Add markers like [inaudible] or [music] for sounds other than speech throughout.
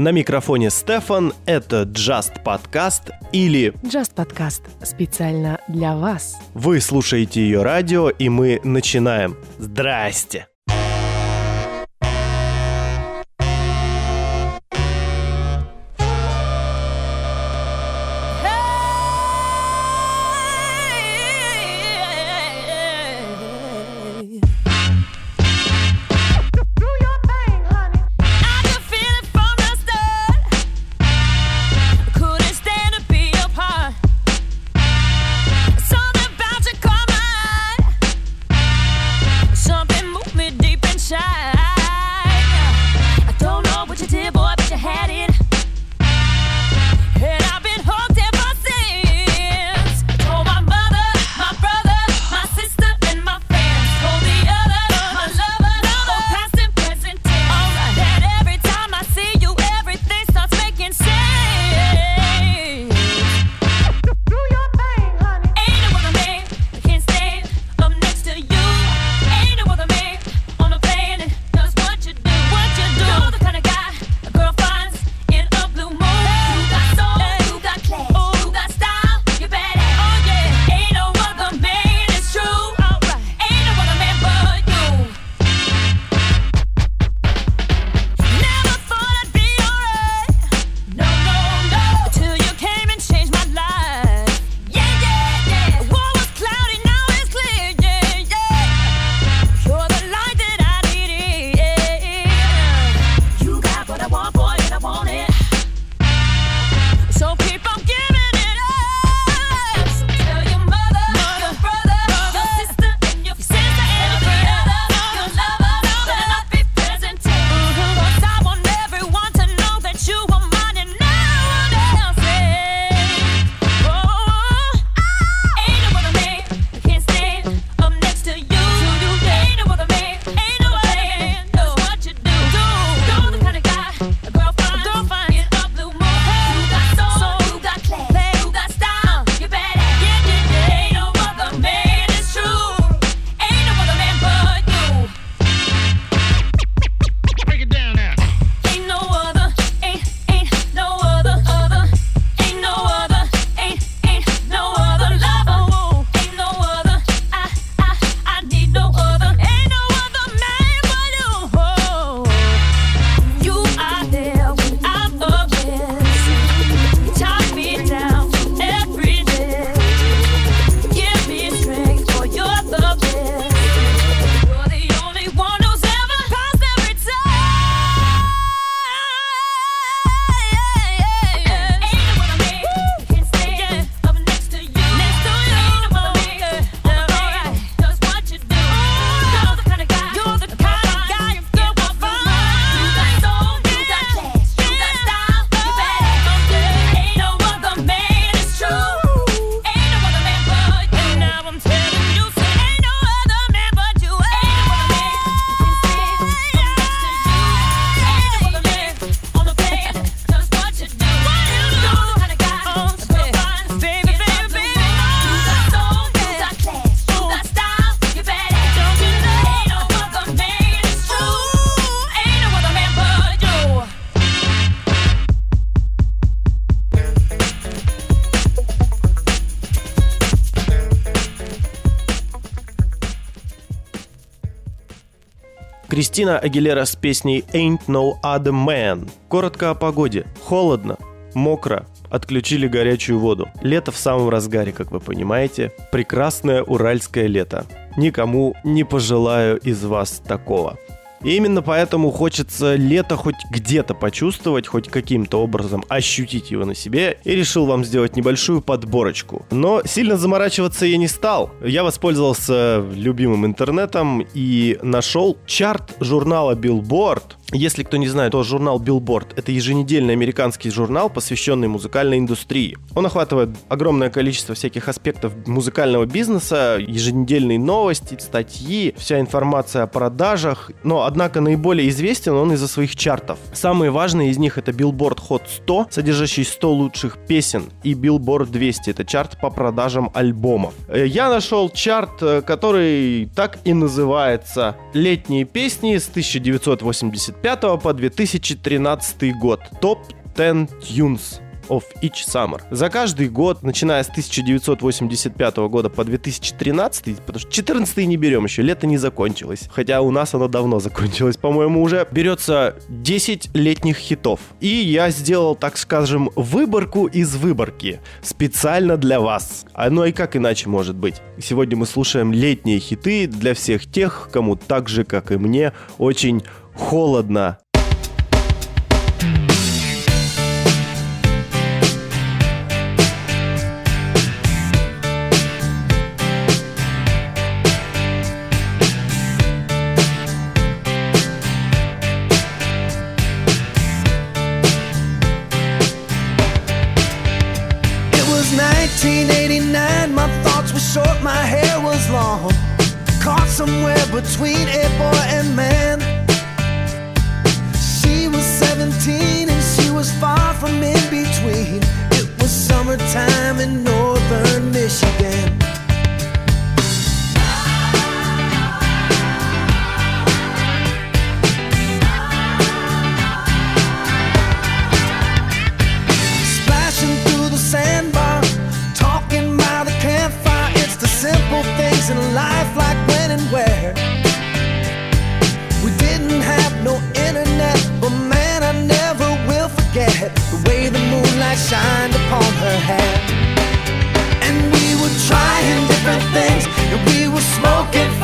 На микрофоне Стефан, это Just Podcast или Just Podcast специально для вас. Вы слушаете ее радио, и мы начинаем. Здрасте! Кристина Агилера с песней «Ain't No Other Man». Коротко о погоде. Холодно, мокро, отключили горячую воду. Лето в самом разгаре, как вы понимаете. Прекрасное уральское лето. Никому не пожелаю из вас такого. И именно поэтому хочется лето хоть где-то почувствовать, хоть каким-то образом ощутить его на себе, и решил вам сделать небольшую подборочку. Но сильно заморачиваться я не стал. Я воспользовался любимым интернетом и нашел чарт журнала Billboard, если кто не знает, то журнал Billboard — это еженедельный американский журнал, посвященный музыкальной индустрии. Он охватывает огромное количество всяких аспектов музыкального бизнеса, еженедельные новости, статьи, вся информация о продажах. Но, однако, наиболее известен он из-за своих чартов. Самые важные из них — это Billboard Hot 100, содержащий 100 лучших песен, и Billboard 200 — это чарт по продажам альбомов. Э, Я нашел чарт, э, который так и называется «Летние песни с 1985 по 2013 год. Топ 10 Tunes of each summer. За каждый год, начиная с 1985 года по 2013, потому что 14 не берем еще, лето не закончилось. Хотя у нас оно давно закончилось, по-моему, уже. Берется 10 летних хитов. И я сделал, так скажем, выборку из выборки. Специально для вас. А ну и как иначе может быть? Сегодня мы слушаем летние хиты для всех тех, кому так же, как и мне, очень холодно between a boy and man. She was 17 and she was far from in between. It was summertime in northern Michigan. Splashing through the And we were trying different things, and we were smoking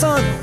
sun.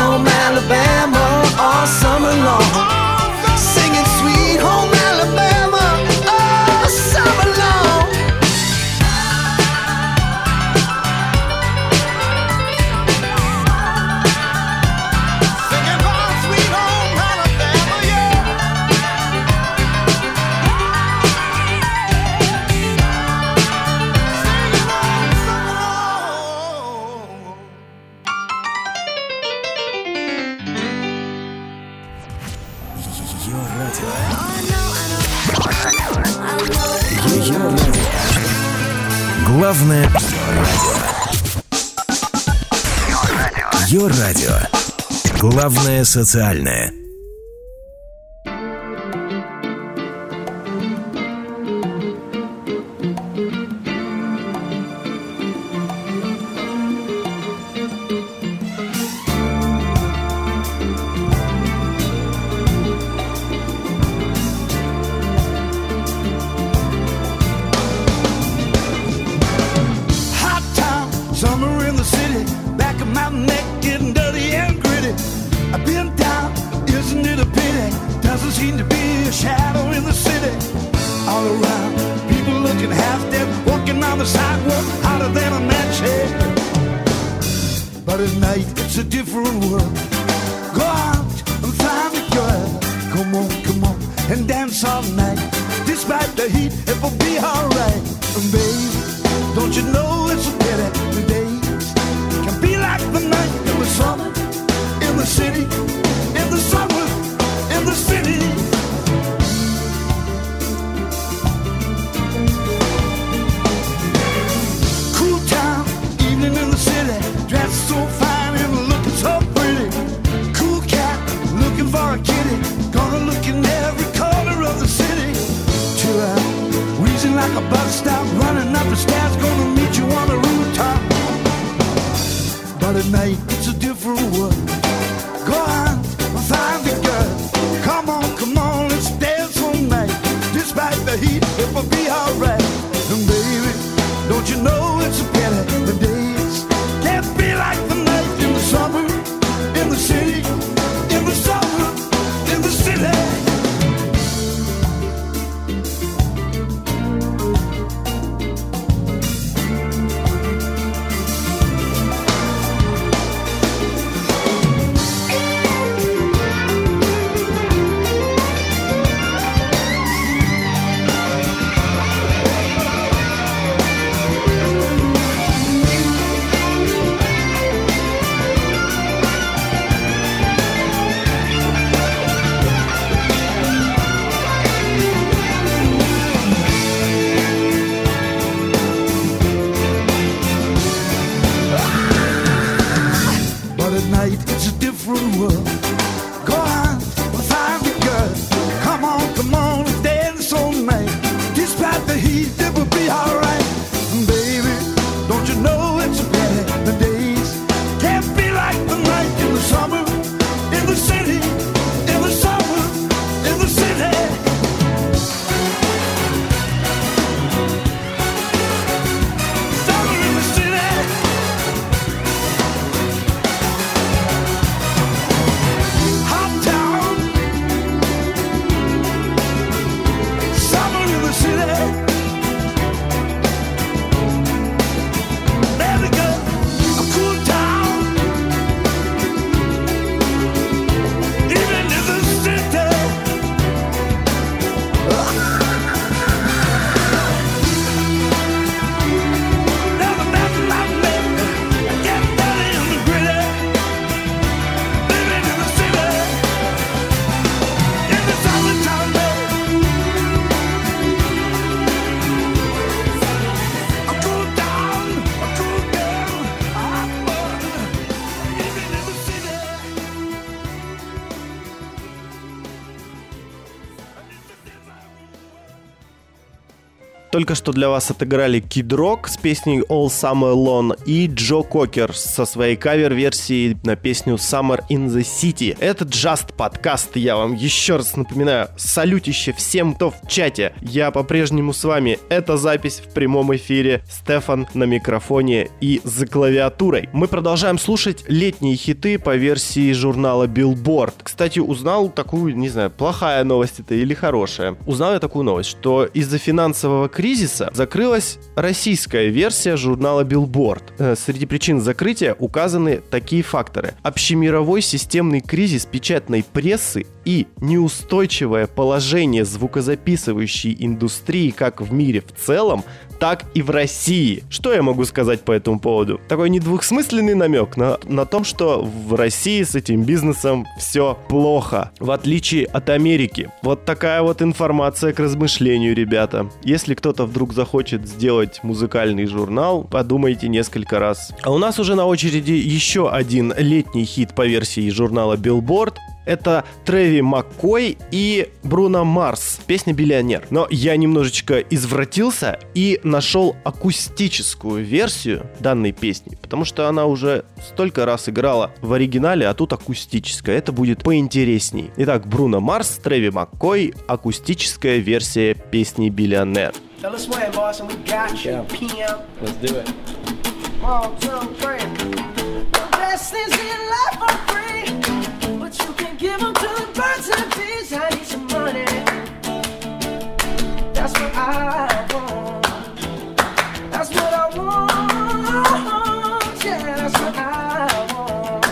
home Alabama. социальное – should know только что для вас отыграли Kid Rock с песней All Summer Long и Джо Кокер со своей кавер-версией на песню Summer in the City. Это Just подкаст, я вам еще раз напоминаю. Салютище всем, кто в чате. Я по-прежнему с вами. Это запись в прямом эфире. Стефан на микрофоне и за клавиатурой. Мы продолжаем слушать летние хиты по версии журнала Billboard. Кстати, узнал такую, не знаю, плохая новость это или хорошая. Узнал я такую новость, что из-за финансового кризиса кризиса закрылась российская версия журнала Billboard. Э, среди причин закрытия указаны такие факторы. Общемировой системный кризис печатной прессы и неустойчивое положение звукозаписывающей индустрии как в мире в целом, так и в России. Что я могу сказать по этому поводу? Такой недвусмысленный намек на, на том, что в России с этим бизнесом все плохо, в отличие от Америки. Вот такая вот информация к размышлению, ребята. Если кто-то вдруг захочет сделать музыкальный журнал, подумайте несколько раз. А у нас уже на очереди еще один летний хит по версии журнала Billboard. Это Трэви Маккой и Бруно Марс, песня «Биллионер». Но я немножечко извратился и нашел акустическую версию данной песни, потому что она уже столько раз играла в оригинале, а тут акустическая. Это будет поинтересней. Итак, Бруно Марс, Трэви Маккой, акустическая версия песни «Биллионер». Now let's swing, boss, and we got you. PM. Let's do it. One, two, three. The best things in life are free, but you can give them to the birds and bees. I need some money. That's what I want. That's what I want. Yeah, that's what I want.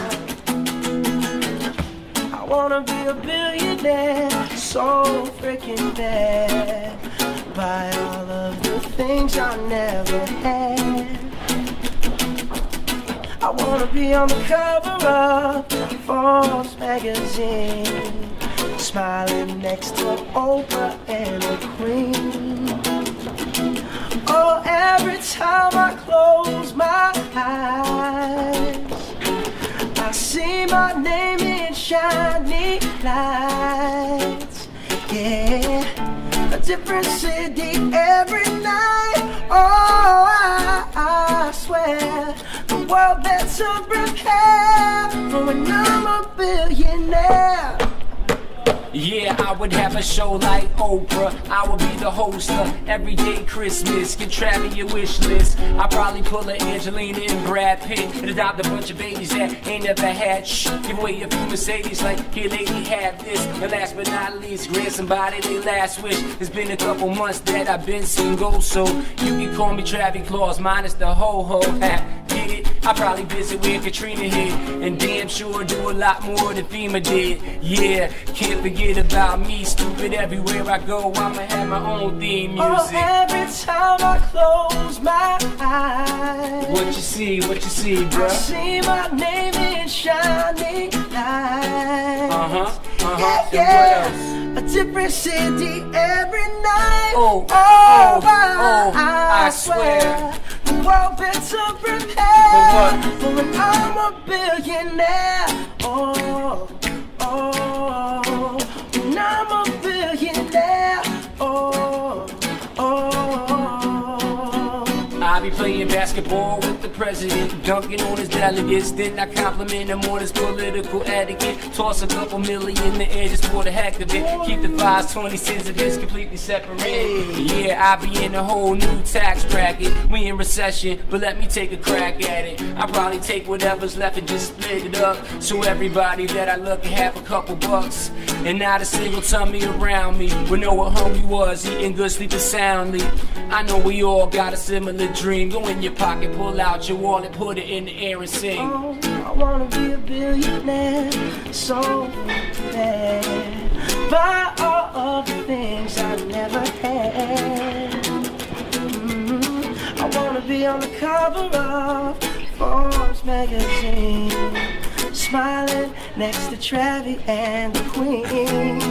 I wanna be a billionaire, so freaking bad. Buy all of the things I never had. I wanna be on the cover of magazine, smiling next to Oprah and the Queen. Oh, every time I close my eyes, I see my name in shiny lights. Yeah, a different city every night. Oh, I, I swear world better prepare for when I'm a billionaire. Yeah, I would have a show like Oprah. I would be the host of Everyday Christmas. Get travel your wish list. I probably pull a Angelina and Brad Pitt and adopt a bunch of babies that ain't never had. Shh, give away a few Mercedes like, here, lady, have this. And last but not least, grant somebody their last wish. It's been a couple months that I've been single, so you can call me Travis Claus, minus the ho ho. [laughs] I probably visit where Katrina hit, and damn sure do a lot more than FEMA did. Yeah, can't forget about me, stupid. Everywhere I go, I'ma have my own theme music. Oh, every time I close my eyes. What you see, what you see, I bruh? see my name in shining lights. Uh huh, uh Yeah, huh. yeah. And what else? A different city every night. Oh, oh, oh, I, oh, I swear. The world better prepare For for when oh, oh. I'm a billionaire. Oh, oh, when I'm a billionaire. Oh, playing basketball with the president, dunking on his delegates. Then I compliment him on his political etiquette. Toss a couple million in the air just for the heck of it. Keep the fives, twenty cents of his completely separate. Yeah, I be in a whole new tax bracket. We in recession, but let me take a crack at it. I probably take whatever's left and just split it up. So everybody that I look at have a couple bucks. And not a single tummy around me. We know what hungry was, eating good, sleeping soundly. I know we all got a similar dream. Go in your pocket, pull out your wallet, put it in the air and sing. Oh, I wanna be a billionaire so bad. Buy all of the things I never had. Mm, I wanna be on the cover of Forbes magazine, smiling next to Travis and the Queen.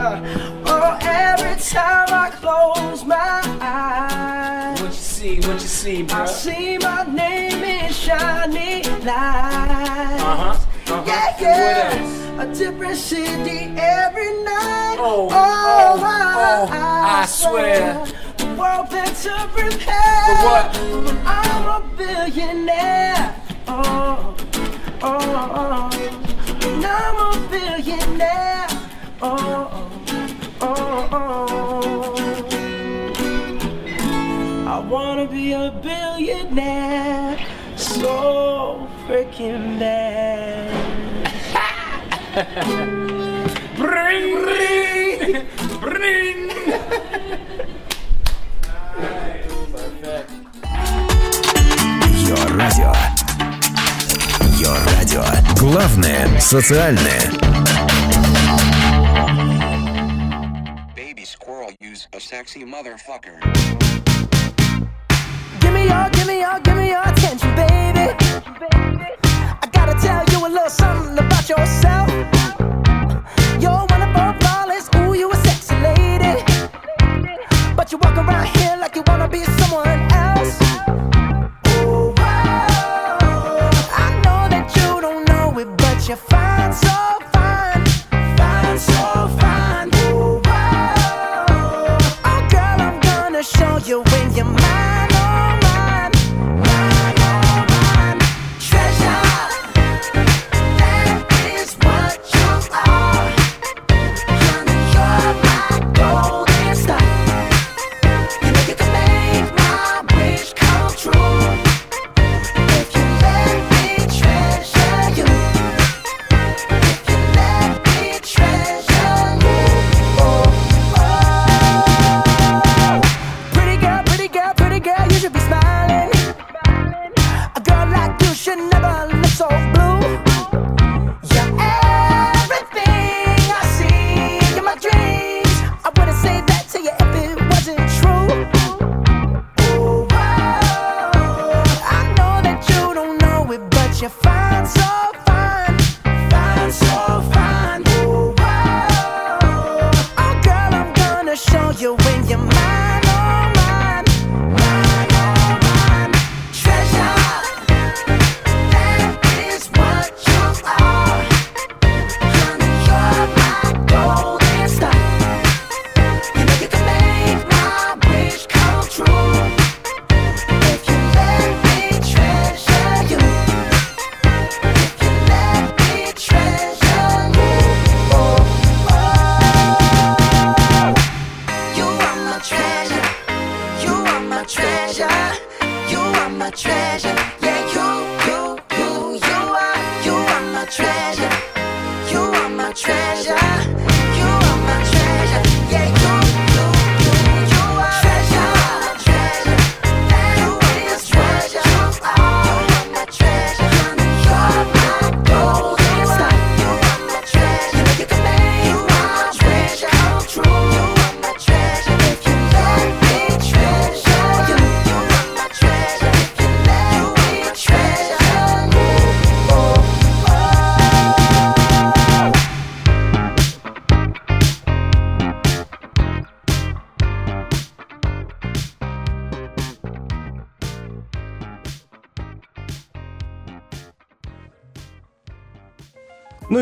Uh, oh, every time I close my eyes. What you see, what you see, I see my name in shiny lights. Uh-huh, uh-huh. Yeah, yeah. A different city every night. Oh, oh, oh, I, oh, I swear. The world better prepare. For what? When I'm a billionaire. Oh, oh, oh. When I'm a billionaire. Oh, oh, oh I wanna be a billionaire so freaking bad. [laughs] Bring, bring, bring. Йо радио. Йо радио. Главное социальное. baby squirrel use a sexy motherfucker. me your, give me your, give me your attention, baby. I gotta tell you a little something about yourself. Show you when you're mine,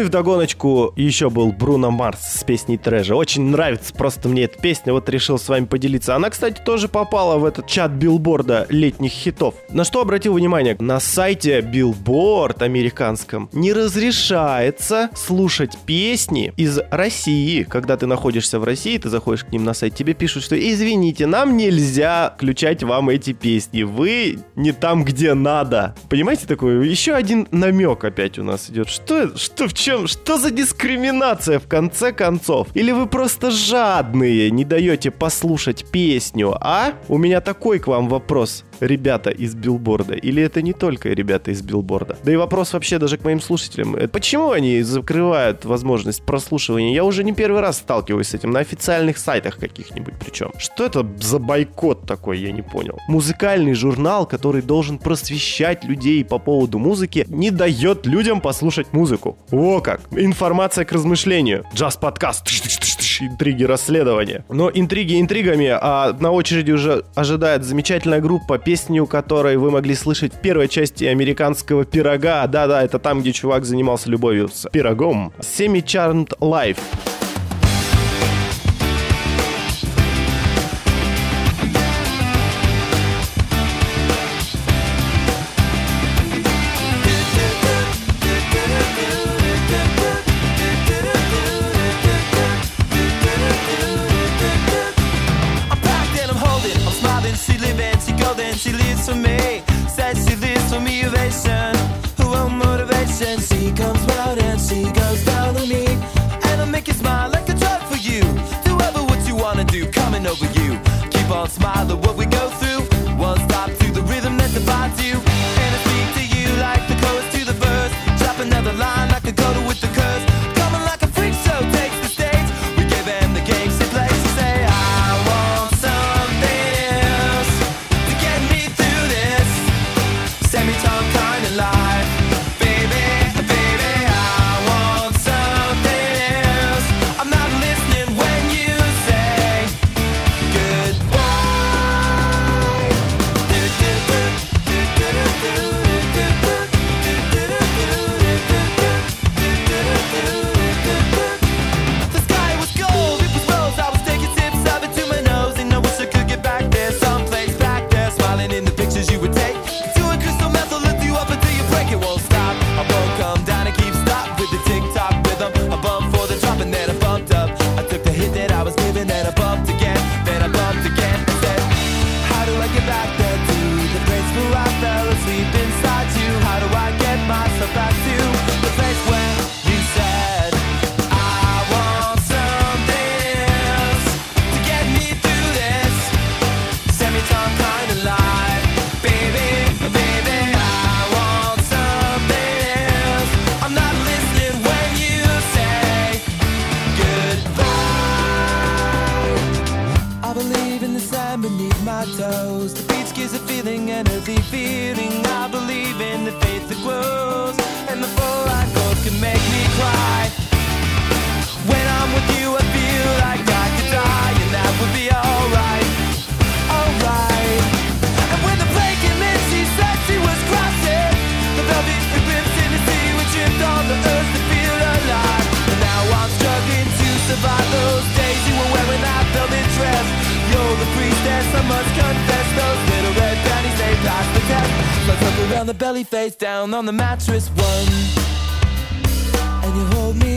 и вдогоночку еще был Бруно Марс с песней Трэжа. Очень нравится просто мне эта песня, вот решил с вами поделиться. Она, кстати, тоже попала в этот чат билборда летних хитов. На что обратил внимание? На сайте билборд американском не разрешается слушать песни из России. Когда ты находишься в России, ты заходишь к ним на сайт, тебе пишут, что извините, нам нельзя включать вам эти песни. Вы не там, где надо. Понимаете такое? Еще один намек опять у нас идет. Что, что в чем? Что за дискриминация в конце концов? Или вы просто жадные, не даете послушать песню, а? У меня такой к вам вопрос, ребята из билборда. Или это не только ребята из билборда? Да и вопрос вообще даже к моим слушателям. Э, Почему они закрывают возможность прослушивания? Я уже не первый раз сталкиваюсь с этим на официальных сайтах каких-нибудь причем. Что это за бойкот такой, я не понял. Музыкальный журнал, который должен просвещать людей по поводу музыки, не дает людям послушать музыку. О как! Информация к размышлению. Джаз-подкаст. Интриги расследования. Но интриги интригами, а на очереди уже ожидает замечательная группа, песню которой вы могли слышать в первой части американского пирога. Да-да, это там, где чувак занимался любовью с пирогом. Semi Charmed Life. On smiling, what we belly, face down on the mattress one. And you hold me,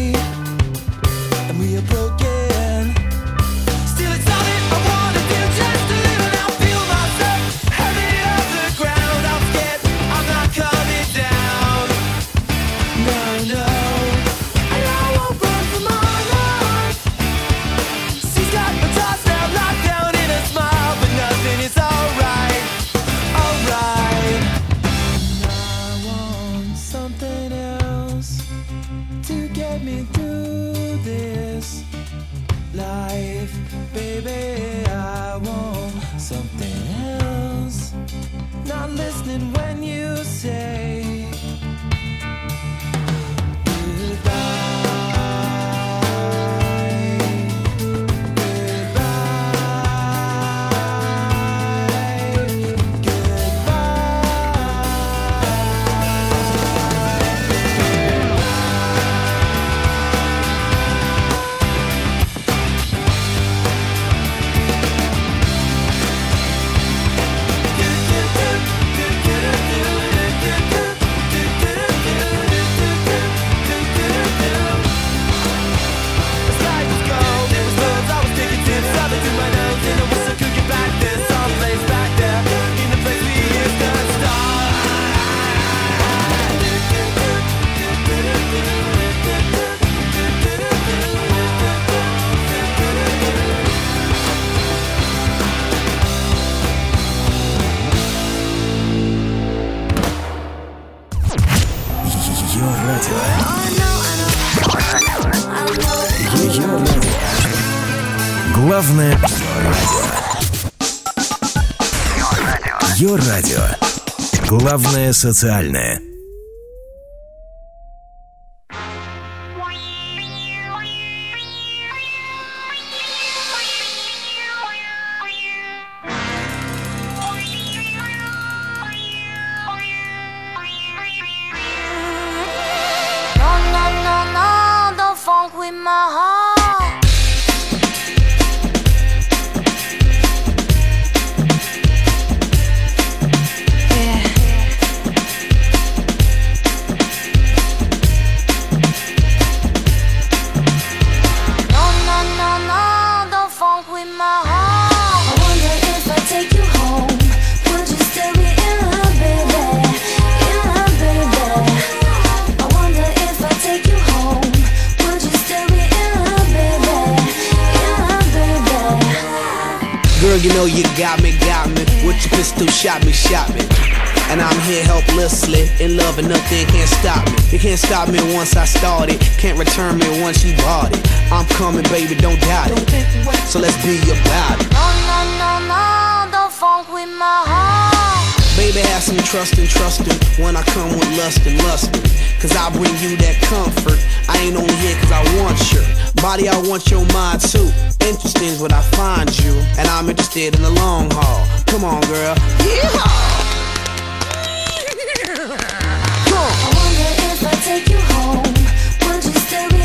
радио. Главное социальное. Baby, it. So let's be about it. No, no, no, no, don't funk with my heart. Baby, have some trust and trusting when I come with lust and lusting. Cause I bring you that comfort. I ain't only here cause I want your body, I want your mind too. Interesting is what I find you, and I'm interested in the long haul. Come on, girl. Yeehaw! Come on. I wonder if I take you home, would you still be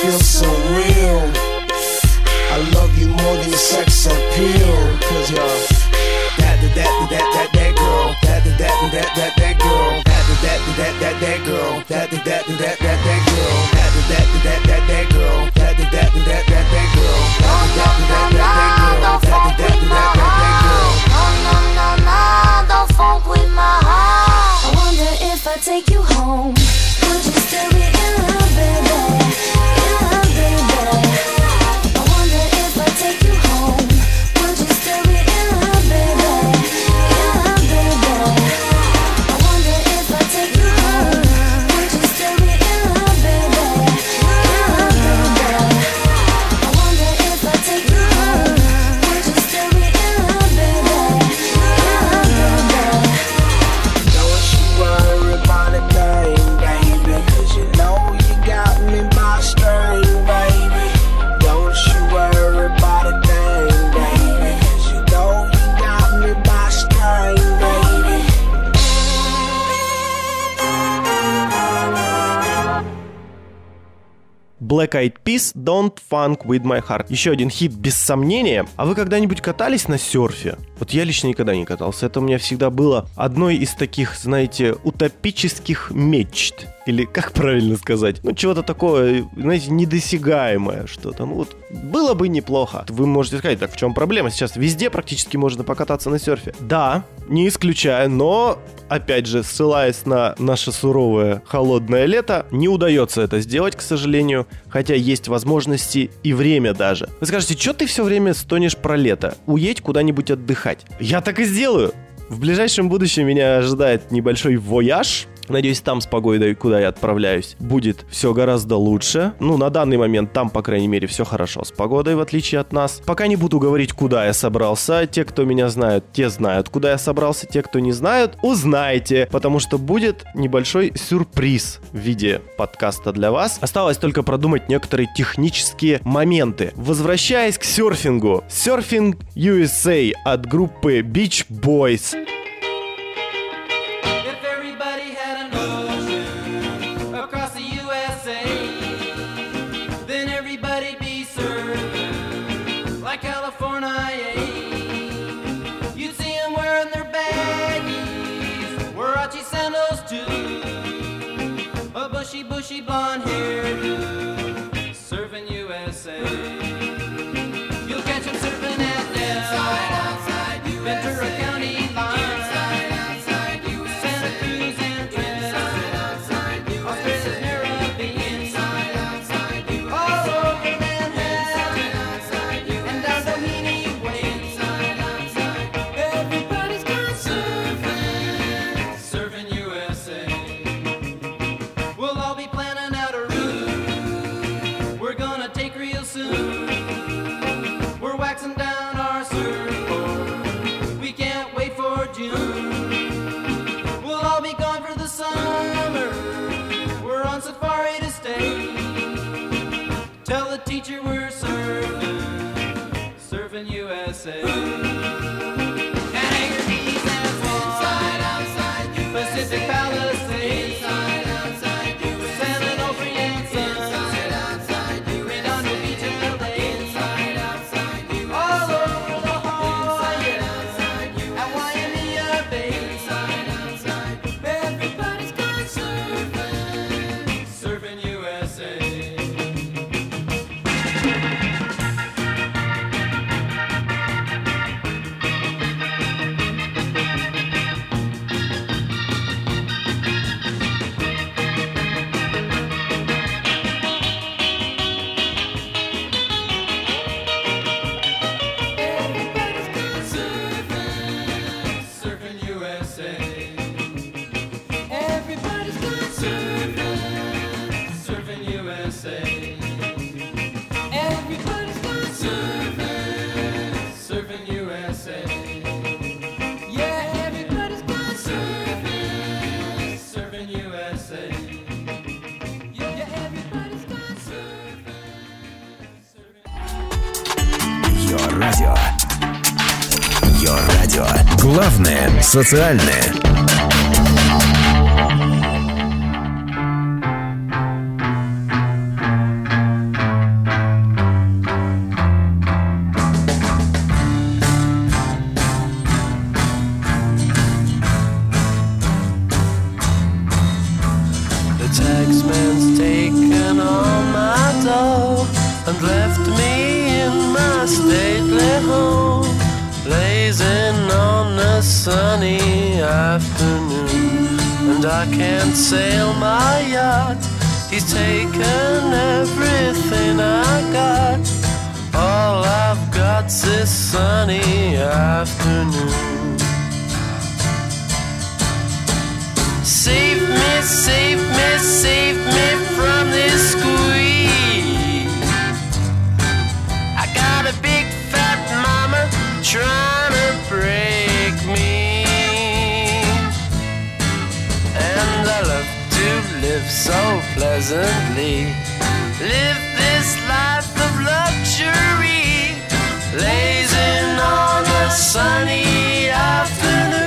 Feel so real. I love you more than sex appeal. Cause you're that, that, that, that, that, that girl. That, that, that, that, that, that girl. That, that, that, that, that girl. That, that, that, that, that, that girl. Black Eyed Peas Don't Funk With My Heart. Еще один хит без сомнения. А вы когда-нибудь катались на серфе? Вот я лично никогда не катался. Это у меня всегда было одной из таких, знаете, утопических мечт. Или как правильно сказать? Ну, чего-то такое, знаете, недосягаемое что-то. Ну, вот было бы неплохо. Вы можете сказать, так в чем проблема? Сейчас везде практически можно покататься на серфе. Да, не исключаю, но, опять же, ссылаясь на наше суровое холодное лето, не удается это сделать, к сожалению, хотя есть возможности и время даже. Вы скажете, что ты все время стонешь про лето? Уедь куда-нибудь отдыхать. Я так и сделаю. В ближайшем будущем меня ожидает небольшой вояж. Надеюсь, там с погодой, куда я отправляюсь, будет все гораздо лучше. Ну, на данный момент там, по крайней мере, все хорошо с погодой, в отличие от нас. Пока не буду говорить, куда я собрался. Те, кто меня знают, те знают, куда я собрался. Те, кто не знают, узнаете. Потому что будет небольшой сюрприз в виде подкаста для вас. Осталось только продумать некоторые технические моменты. Возвращаясь к серфингу. Серфинг USA от группы Beach Boys. Социальное. Sunny afternoon. And I can't sail my yacht, he's taken everything I got. All I've got's this sunny afternoon. Save me, save me, save me live so pleasantly. Live this life of luxury. Lazing on a sunny afternoon.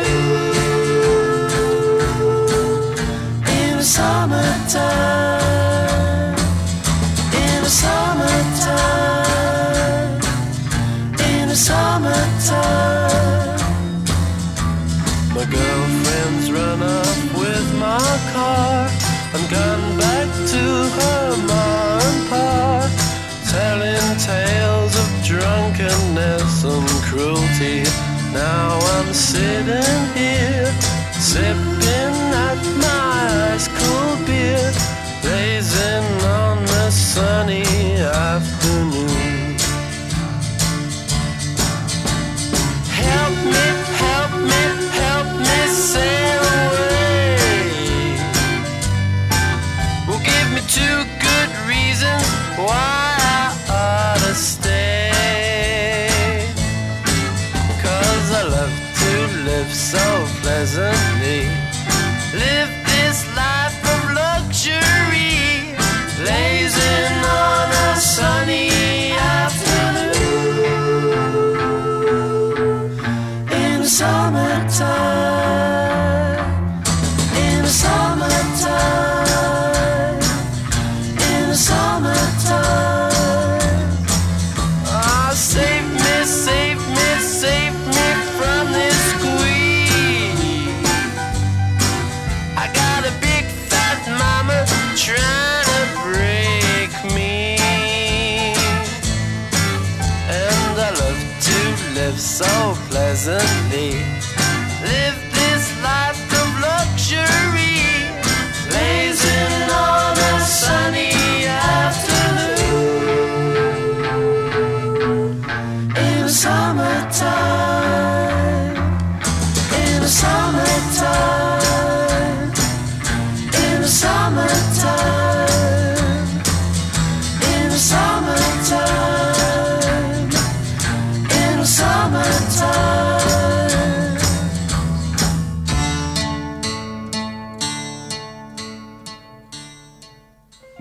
In summertime, sipping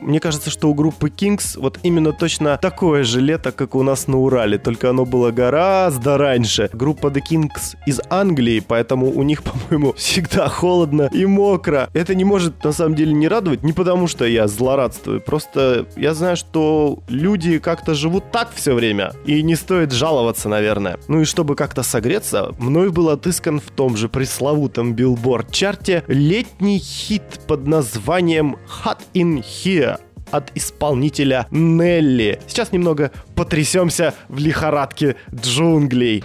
Мне кажется, что у группы Kings вот именно точно такое же лето, как у нас на Урале, только оно было гораздо раньше. Группа The Kings из Англии, поэтому у них, [laughs] по-моему, всегда холодно и мокро. Это не может на самом деле не радовать, не потому что я злорадствую, просто я знаю, что люди как-то живут так все время, и не стоит жаловаться, наверное. Ну и чтобы как-то согреться, мной был отыскан в том же пресловутом Billboard-чарте летний хит под названием Hot in Here от исполнителя Нелли. Сейчас немного потрясемся в лихорадке джунглей.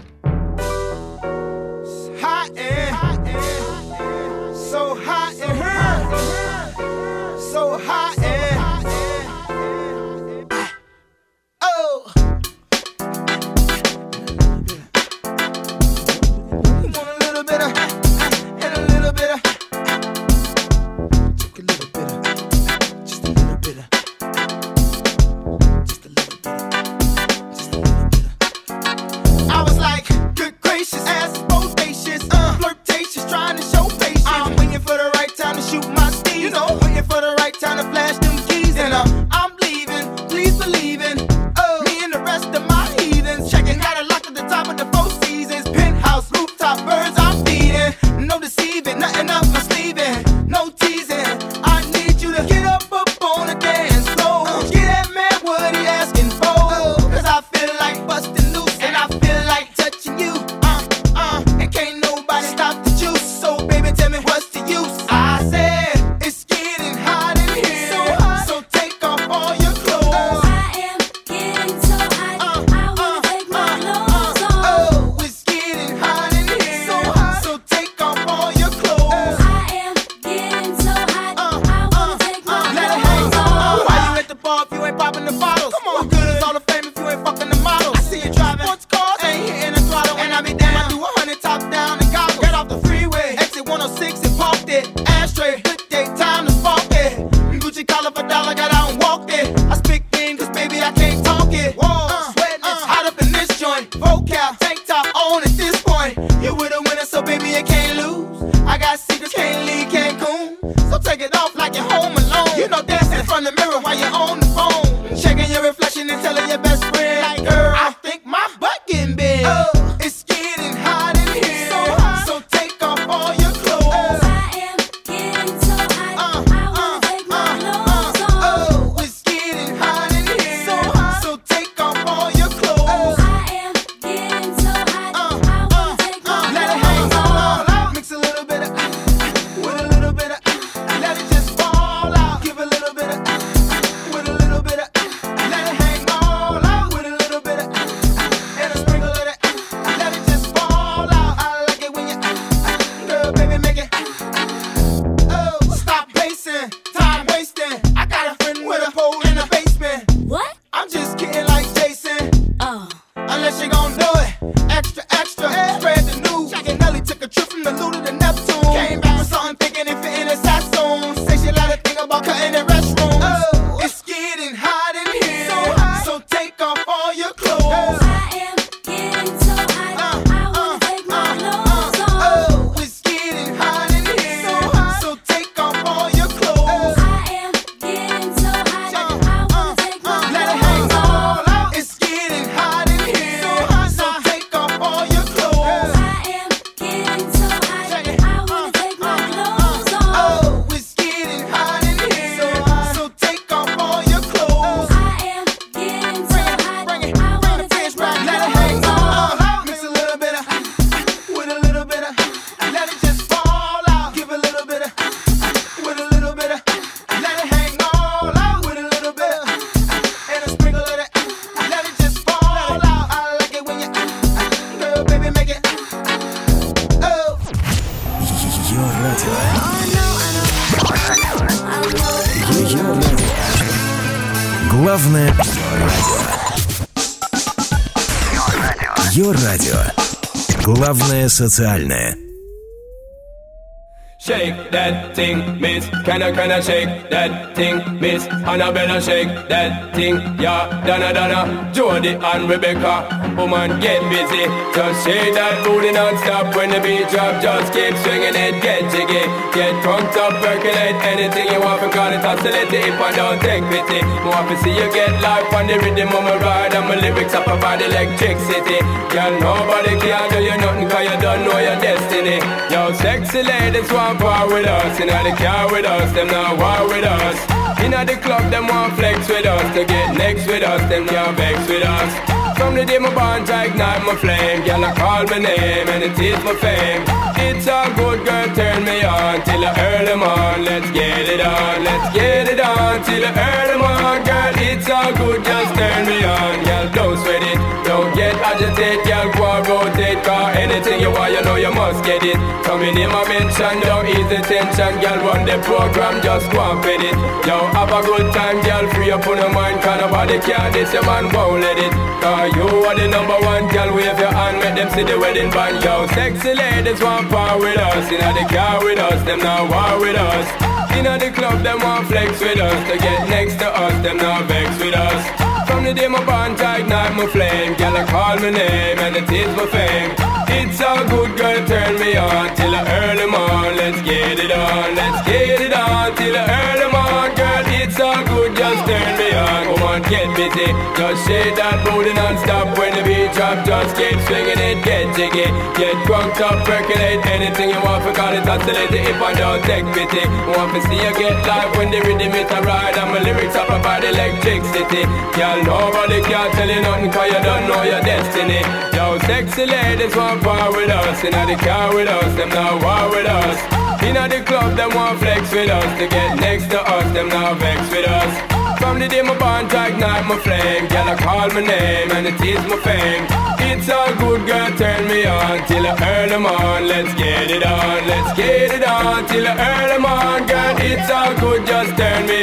социальное. Shake that thing, miss. Can I, can I shake that thing, miss? Annabella, shake that thing, yeah. Donna, Donna, Jody and Rebecca. Woman, get busy. Just shake that booty non-stop when the beat drop. Just keep swinging it, get jiggy. Get drunk up, percolate anything you want. Because it oscillate if I don't take pity. Want to see you get life on the rhythm of my ride. And my lyrics up about electricity. Girl, nobody can do you nothing cause you don't know your destiny. Yo, sexy ladies want part with us. You know the car with us, them not war with us. Inna the club, them want flex with us. To get next with us, them can't vex with us. From the day my bond to ignite my flame. Girl, I call my name and it is my fame. It's a good girl, turn me on Till I early on, let's get it on Let's get it on till I early on Girl, it's all good, just turn me on. Girl, don't sweat it, don't get agitated. Girl, go and rotate, cause anything you want, you know you must get it. Coming in my mention, don't ease the tension. Girl, run the program, just go and fit it. Yo, have a good time, girl, free up on your mind Cause nobody can, this your man won't let it. Cause you are the number one, girl, wave your hand Make them see the wedding band, yo. Sexy ladies want part with us Inna the car with us, them not war with us. Inna the club, them want flex with us To get next to us, them not vex with us. From the day my bond to night my flame Girl, I call my name and it is my fame. It's a good girl, turn me on Till I early morn, let's get it on Let's get it on till I early morn Girl, it's all good, just turn me get busy. Just shake that booty non-stop. When the beat drop, just keep swinging it Get jiggy, get drunk up Percolate anything you want Because it's oscillating if I don't take pity Want to see you get live When the rhythm it a ride And my lyrics up about electricity Girl, nobody can tell you nothing Cause you don't know your destiny. Yo, sexy ladies want part with us. Inna the car with us Them not war with us. Inna the club, them want flex with us. To get next to us, them not vex with us From the day my bond to ignite my flame. Girl, I call my name and it is my fame. It's all good, girl, turn me on Till I early morn, let's get it on Let's get it on till I early morn Girl, it's all good, just turn me on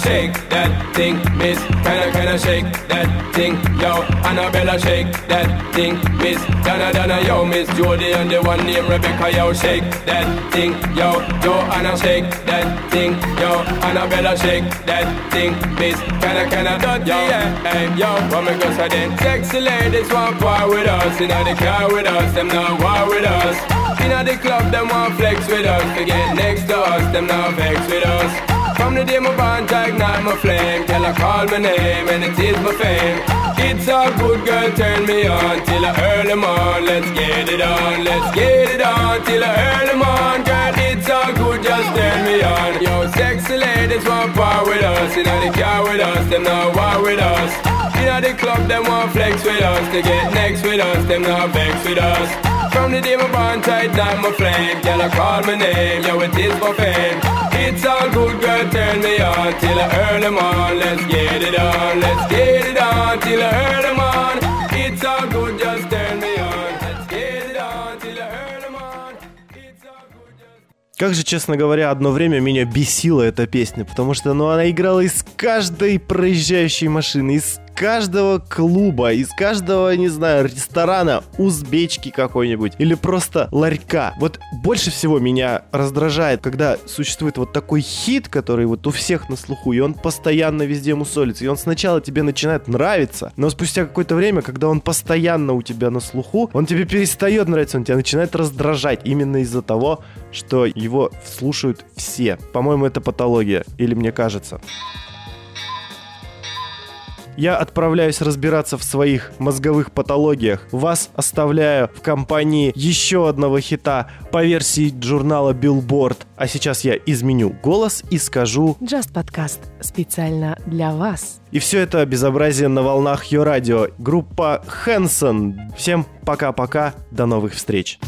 shake that thing, miss Can I, can I shake that thing? Yo, Annabella, shake that thing, miss Donna, Donna, yo, miss Jody And the one named Rebecca, yo, shake that thing Yo, Joanna, shake that thing Yo, Annabella, shake that thing, miss Can I, can I, yo, yeah, hey, yo What me go say then? Sexy ladies want war with us. Inna the car with us, them not war with us. Inna the club, them want flex with us. To get next to us, them not vex with us. From the day my bond to ignite my flame, girl I call my name and it is my fame. It's all good, girl, turn me on till I early morn. Let's get it on, let's get it on till I early morn, girl. It's all good, just turn me on. Yo, sexy ladies want part with us, you know the car with us, them not war with us. Inna the club, them want flex with us. To get next with us, them not vex with us. From the day my bond tight down my flame, girl I call my name, yo it is my fame. It's all good, girl, turn me on till I early morn. Let's get it on, let's get it on till I early morn. It's all good, just turn me on. Let's get it on till I early morn. It's all good, just Как же, честно говоря, одно время меня бесила эта песня, потому что ну, она играла из каждой проезжающей машины, из каждого клуба, из каждого, не знаю, ресторана, узбечки какой-нибудь или просто ларька. Вот больше всего меня раздражает, когда существует вот такой хит, который вот у всех на слуху, и он постоянно везде мусолится, и он сначала тебе начинает нравиться, но спустя какое-то время, когда он постоянно у тебя на слуху, он тебе перестает нравиться, он тебя начинает раздражать именно из-за того, что его слушают все. По-моему, это патология, или мне кажется. Я отправляюсь разбираться в своих мозговых патологиях. Вас оставляю в компании еще одного хита по версии журнала Billboard. А сейчас я изменю голос и скажу... Just подкаст специально для вас. И все это безобразие на волнах Йо Радио. Группа Хэнсон. Всем пока-пока. До новых встреч.